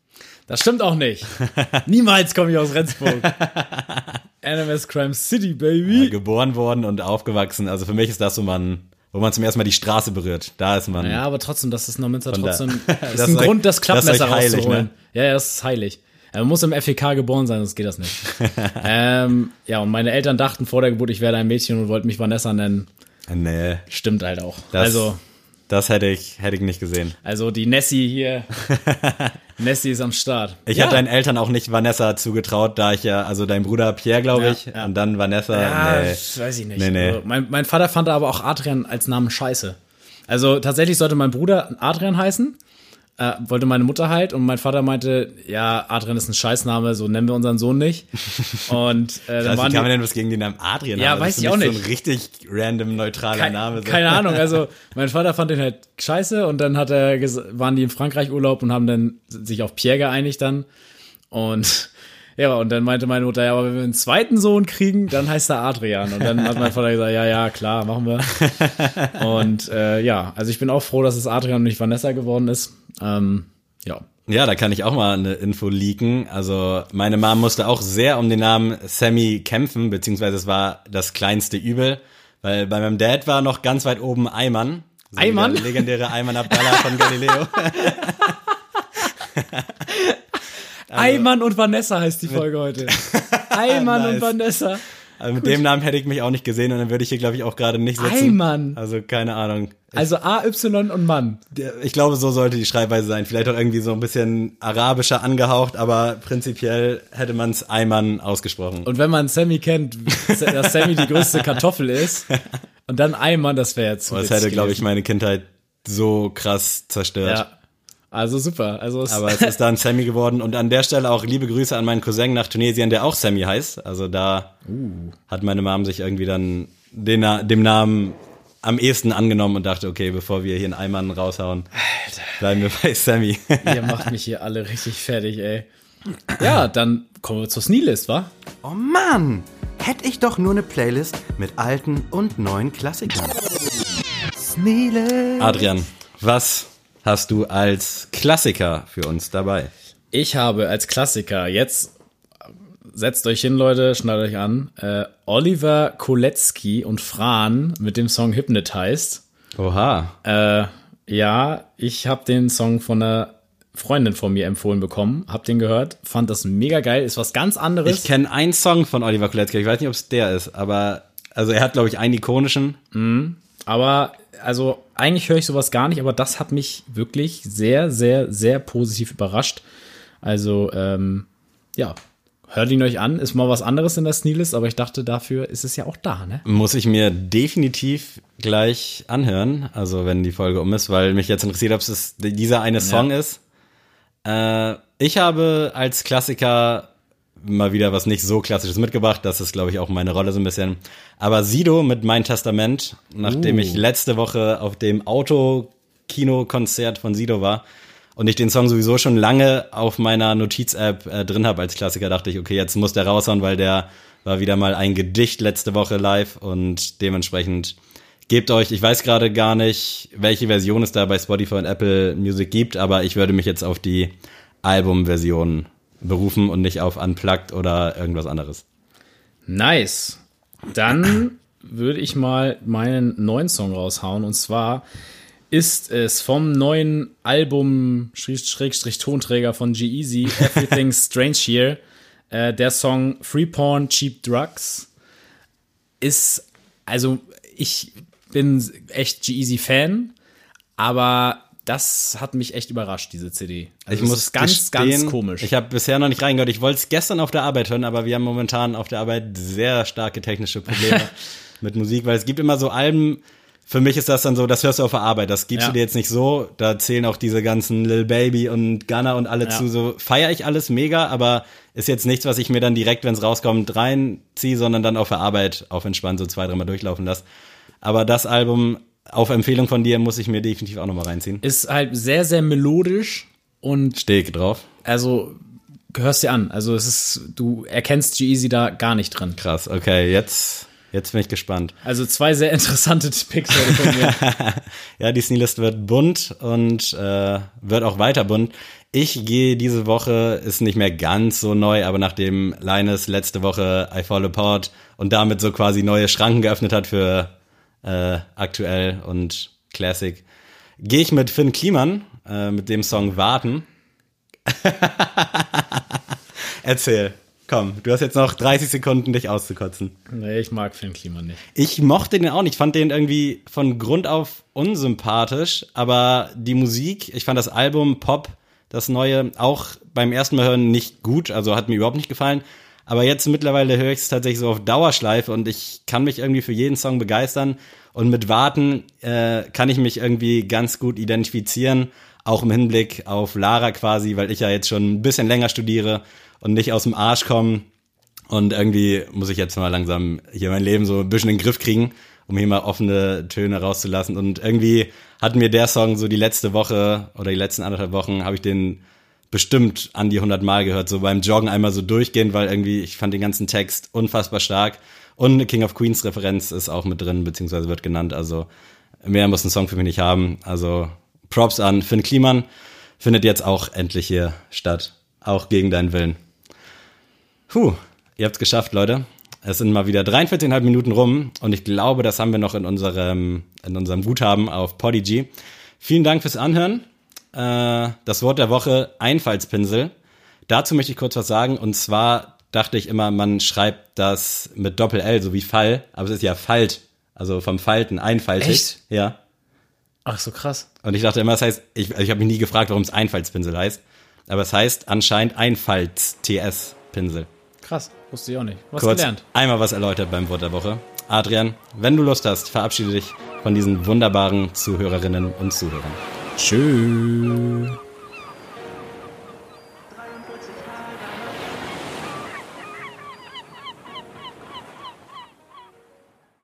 Das stimmt auch nicht. *laughs* Niemals komme ich aus Rendsburg. *laughs* NMS Crime City, baby. Geboren worden und aufgewachsen, also für mich ist das so man, wo man zum ersten Mal die Straße berührt. Da ist man. Ja, aber trotzdem, das ist Neumünster da- trotzdem *laughs* Das ist ist ein euch- Grund, das Klappmesser das ist heilig, rauszuholen. ne? Ja, ja, das ist heilig. Man muss im FEK geboren sein, sonst geht das nicht. *laughs* ähm, ja, und meine Eltern dachten vor der Geburt, ich werde ein Mädchen und wollten mich Vanessa nennen. Nee, Stimmt halt auch. das, also, das hätte ich, hätte ich nicht gesehen. also die Nessie hier. *laughs* Nessie ist am Start. Ich ja. habe deinen Eltern auch nicht Vanessa zugetraut, da ich ja, also dein Bruder Pierre, glaube Ja, ich, ja. und dann Vanessa. Ja, nee. weiß ich nicht. Nee, nee. Also, mein, mein Vater fand aber auch Adrian als Namen scheiße. Also tatsächlich sollte mein Bruder Adrian heißen. Äh, wollte meine Mutter halt und mein Vater meinte, ja, Adrian ist ein Scheißname, so nennen wir unseren Sohn nicht. *laughs* Und äh, dann Also, waren wie kann man denn was gegen den Namen Adrian Ja, haben? Weiß ich auch nicht. So ein richtig random neutraler kein, Name. so. keine Ahnung, also *laughs* mein Vater fand den halt scheiße und dann hat er waren die im Frankreich Urlaub und haben dann sich auf Pierre geeinigt dann. Und ja, und dann meinte meine Mutter, ja, aber wenn wir einen zweiten Sohn kriegen, dann heißt er Adrian. Und dann hat mein Vater gesagt, ja, ja, klar, machen wir. *laughs* Und äh, ja, also ich bin auch froh, dass es Adrian und nicht Vanessa geworden ist. Ähm, ja. Ja, da kann ich auch mal eine Info leaken. Also meine Mom musste auch sehr um den Namen Sammy kämpfen, beziehungsweise es war das kleinste Übel, weil bei meinem Dad war noch ganz weit oben Ayman. So? Der legendäre Ayman Abdallah von Galileo. *laughs* *laughs* Ayman und Vanessa heißt die Folge heute. *laughs* Ayman und Nice. Vanessa. Also mit dem Namen hätte ich mich auch nicht gesehen und dann würde ich hier, glaube ich, auch gerade nicht sitzen. Ayman. Also keine Ahnung. Also A-Y und Mann. Ich glaube, so sollte die Schreibweise sein. Vielleicht auch irgendwie so ein bisschen arabischer angehaucht, aber prinzipiell hätte man es Ayman ausgesprochen. Und wenn man Sammy kennt, dass Sammy die größte Kartoffel ist *laughs* und dann Eimann, das wäre jetzt zu Das hätte, glaube ich, meine Kindheit so krass zerstört. Ja. Also super. Also es, Aber es ist dann Sammy geworden und an der Stelle auch liebe Grüße an meinen Cousin nach Tunesien, der auch Sammy heißt. Also da Uh. hat meine Mom sich irgendwie dann den, dem Namen am ehesten angenommen und dachte, okay, bevor wir hier einen Eimann raushauen, bleiben wir bei Sammy. Ihr macht mich hier alle richtig fertig, ey. Ja, dann kommen wir zur Sneelist, wa? Oh Mann! Hätte ich doch nur eine Playlist mit alten und neuen Klassikern. Sneele. Adrian, was hast du als Klassiker für uns dabei? Ich habe als Klassiker jetzt, setzt euch hin, Leute, schnallt euch an, äh, Oliver Kolecki und Fran mit dem Song Hypnotized. Oha. Äh, ja, ich habe den Song von einer Freundin von mir empfohlen bekommen, hab den gehört, fand das mega geil, ist was ganz anderes. Ich kenne einen Song von Oliver Kolecki, ich weiß nicht, ob es der ist, aber also er hat, glaube ich, einen ikonischen. Aber also eigentlich höre ich sowas gar nicht, aber das hat mich wirklich sehr, sehr, sehr positiv überrascht. Also ähm, ja, hört ihn euch an, ist mal was anderes in der Sneelist, aber ich dachte, dafür ist es ja auch da, ne? Muss ich mir definitiv gleich anhören, also wenn die Folge um ist, weil mich jetzt interessiert, ob es dieser eine Song ist. Äh, ich habe als Klassiker mal wieder was nicht so klassisches mitgebracht. Das ist, glaube ich, auch meine Rolle so ein bisschen. Aber Sido mit Mein Testament, nachdem ich letzte Woche auf dem Autokino-Konzert von Sido war und ich den Song sowieso schon lange auf meiner Notiz-App äh, drin habe als Klassiker, dachte ich, okay, jetzt muss der raushauen, weil der war wieder mal ein Gedicht letzte Woche live und dementsprechend gebt euch, ich weiß gerade gar nicht, welche Version es da bei Spotify und Apple Music gibt, aber ich würde mich jetzt auf die Albumversion berufen und nicht auf Unplugged oder irgendwas anderes. Nice. Dann würde ich mal meinen neuen Song raushauen und zwar ist es vom neuen Album Schrägstrich Tonträger von G-Eazy Everything's *laughs* Strange Here äh, der Song Free Porn Cheap Drugs ist also ich bin echt G-Eazy Fan, aber das hat mich echt überrascht, diese CD. Also ich muss ist ganz, gestehen, ganz komisch. Ich habe bisher noch nicht reingehört. Ich wollte es gestern auf der Arbeit hören, aber wir haben momentan auf der Arbeit sehr starke technische Probleme *laughs* mit Musik, weil es gibt immer so Alben. Für mich ist das dann so, das hörst du auf der Arbeit. Das gibst Ja. du dir jetzt nicht so. Da zählen auch diese ganzen Lil Baby und Gunner und alle Ja. zu. So feiere ich alles mega, aber ist jetzt nichts, was ich mir dann direkt, wenn es rauskommt, reinziehe, sondern dann auf der Arbeit auf entspannt so zwei, dreimal durchlaufen lasse. Aber das Album auf Empfehlung von dir muss ich mir definitiv auch nochmal reinziehen. ist halt sehr, sehr melodisch und Stehe ich drauf. also hörst dir an. Also es ist, du erkennst G-Eazy da gar nicht drin. Krass, okay, jetzt, jetzt bin ich gespannt. Also zwei sehr *laughs* interessante Picks von mir. *laughs* Ja, die Sneelist wird bunt und äh, wird auch weiter bunt. Ich gehe diese Woche, ist nicht mehr ganz so neu, aber nachdem Linus letzte Woche I Fall Apart und damit so quasi neue Schranken geöffnet hat für äh, aktuell und Classic, gehe ich mit Finn Kliman äh, mit dem Song Warten. *laughs* Erzähl, komm, du hast jetzt noch 30 Sekunden, dich auszukotzen. nee, ich mag Finn Klima nicht. Ich mochte den auch nicht. Ich fand den irgendwie von Grund auf unsympathisch, aber die Musik, ich fand das Album Pop, das neue, auch beim ersten Mal hören nicht gut, also hat mir überhaupt nicht gefallen. Aber jetzt mittlerweile höre ich es tatsächlich so auf Dauerschleife und ich kann mich irgendwie für jeden Song begeistern. Und mit Warten äh, kann ich mich irgendwie ganz gut identifizieren, auch im Hinblick auf Lara quasi, weil ich ja jetzt schon ein bisschen länger studiere und nicht aus dem Arsch komme. Und irgendwie muss ich jetzt mal langsam hier mein Leben so ein bisschen in den Griff kriegen, um hier mal offene Töne rauszulassen. Und irgendwie hat mir der Song so die letzte Woche oder die letzten anderthalb Wochen habe ich den bestimmt an die 100 Mal gehört, so beim Joggen einmal so durchgehend, weil irgendwie ich fand den ganzen Text unfassbar stark. Und eine King of Queens Referenz ist auch mit drin, beziehungsweise wird genannt. Also mehr muss ein Song für mich nicht haben. Also Props an Finn Kliman. Findet jetzt auch endlich hier statt. Auch gegen deinen Willen. Puh, ihr habt's geschafft, Leute. Es sind mal wieder 43,5 Minuten rum und ich glaube, das haben wir noch in unserem, in unserem Guthaben auf Podigy. Vielen Dank fürs Anhören. Äh, das Wort der Woche, Einfallspinsel. Dazu möchte ich kurz was sagen und zwar dachte ich immer, man schreibt das mit Doppel-L, so wie Fall, aber es ist ja Falt, also vom Falten, einfaltig. Echt? Ja. Ach so krass. Und ich dachte immer, das heißt, ich, also ich habe mich nie gefragt, warum es Einfallspinsel heißt, aber es heißt anscheinend Einfalts-TS-Pinsel. Krass. Wusste ich auch nicht. Was Kurz gelernt. einmal was erläutert beim Wort der Woche. Adrian, wenn du Lust hast, verabschiede dich von diesen wunderbaren Zuhörerinnen und Zuhörern. Tschüss.